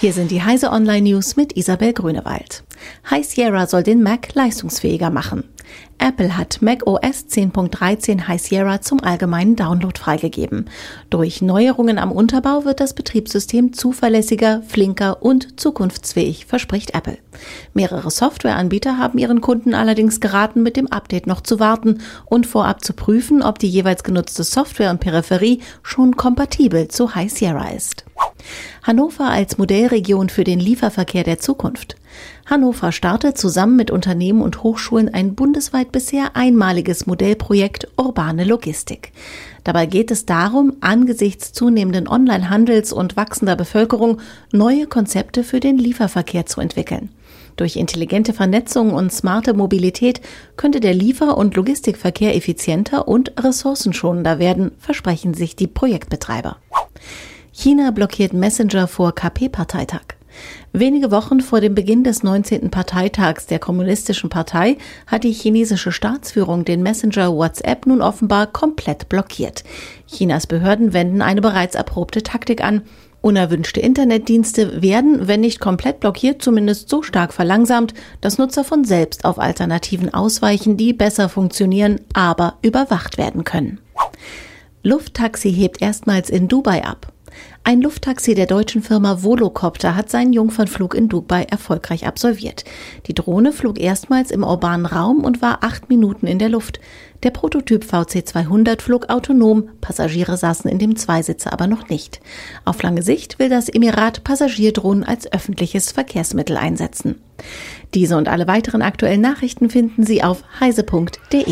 Hier sind die Heise Online News mit Isabel Grünewald. High Sierra soll den Mac leistungsfähiger machen. Apple hat Mac OS 10.13 High Sierra zum allgemeinen Download freigegeben. Durch Neuerungen am Unterbau wird das Betriebssystem zuverlässiger, flinker und zukunftsfähig, verspricht Apple. Mehrere Softwareanbieter haben ihren Kunden allerdings geraten, mit dem Update noch zu warten und vorab zu prüfen, ob die jeweils genutzte Software und Peripherie schon kompatibel zu High Sierra ist. Hannover als Modellregion für den Lieferverkehr der Zukunft. Hannover startet zusammen mit Unternehmen und Hochschulen ein bundesweit bisher einmaliges Modellprojekt Urbane Logistik. Dabei geht es darum, angesichts zunehmenden Onlinehandels und wachsender Bevölkerung neue Konzepte für den Lieferverkehr zu entwickeln. Durch intelligente Vernetzung und smarte Mobilität könnte der Liefer- und Logistikverkehr effizienter und ressourcenschonender werden, versprechen sich die Projektbetreiber. China blockiert Messenger vor KP-Parteitag. Wenige Wochen vor dem Beginn des 19. Parteitags der Kommunistischen Partei hat die chinesische Staatsführung den Messenger WhatsApp nun offenbar komplett blockiert. Chinas Behörden wenden eine bereits erprobte Taktik an. Unerwünschte Internetdienste werden, wenn nicht komplett blockiert, zumindest so stark verlangsamt, dass Nutzer von selbst auf Alternativen ausweichen, die besser funktionieren, aber überwacht werden können. Lufttaxi hebt erstmals in Dubai ab. Ein Lufttaxi der deutschen Firma Volocopter hat seinen Jungfernflug in Dubai erfolgreich absolviert. Die Drohne flog erstmals im urbanen Raum und war acht Minuten in der Luft. Der Prototyp VC200 flog autonom, Passagiere saßen in dem Zweisitzer aber noch nicht. Auf lange Sicht will das Emirat Passagierdrohnen als öffentliches Verkehrsmittel einsetzen. Diese und alle weiteren aktuellen Nachrichten finden Sie auf heise.de.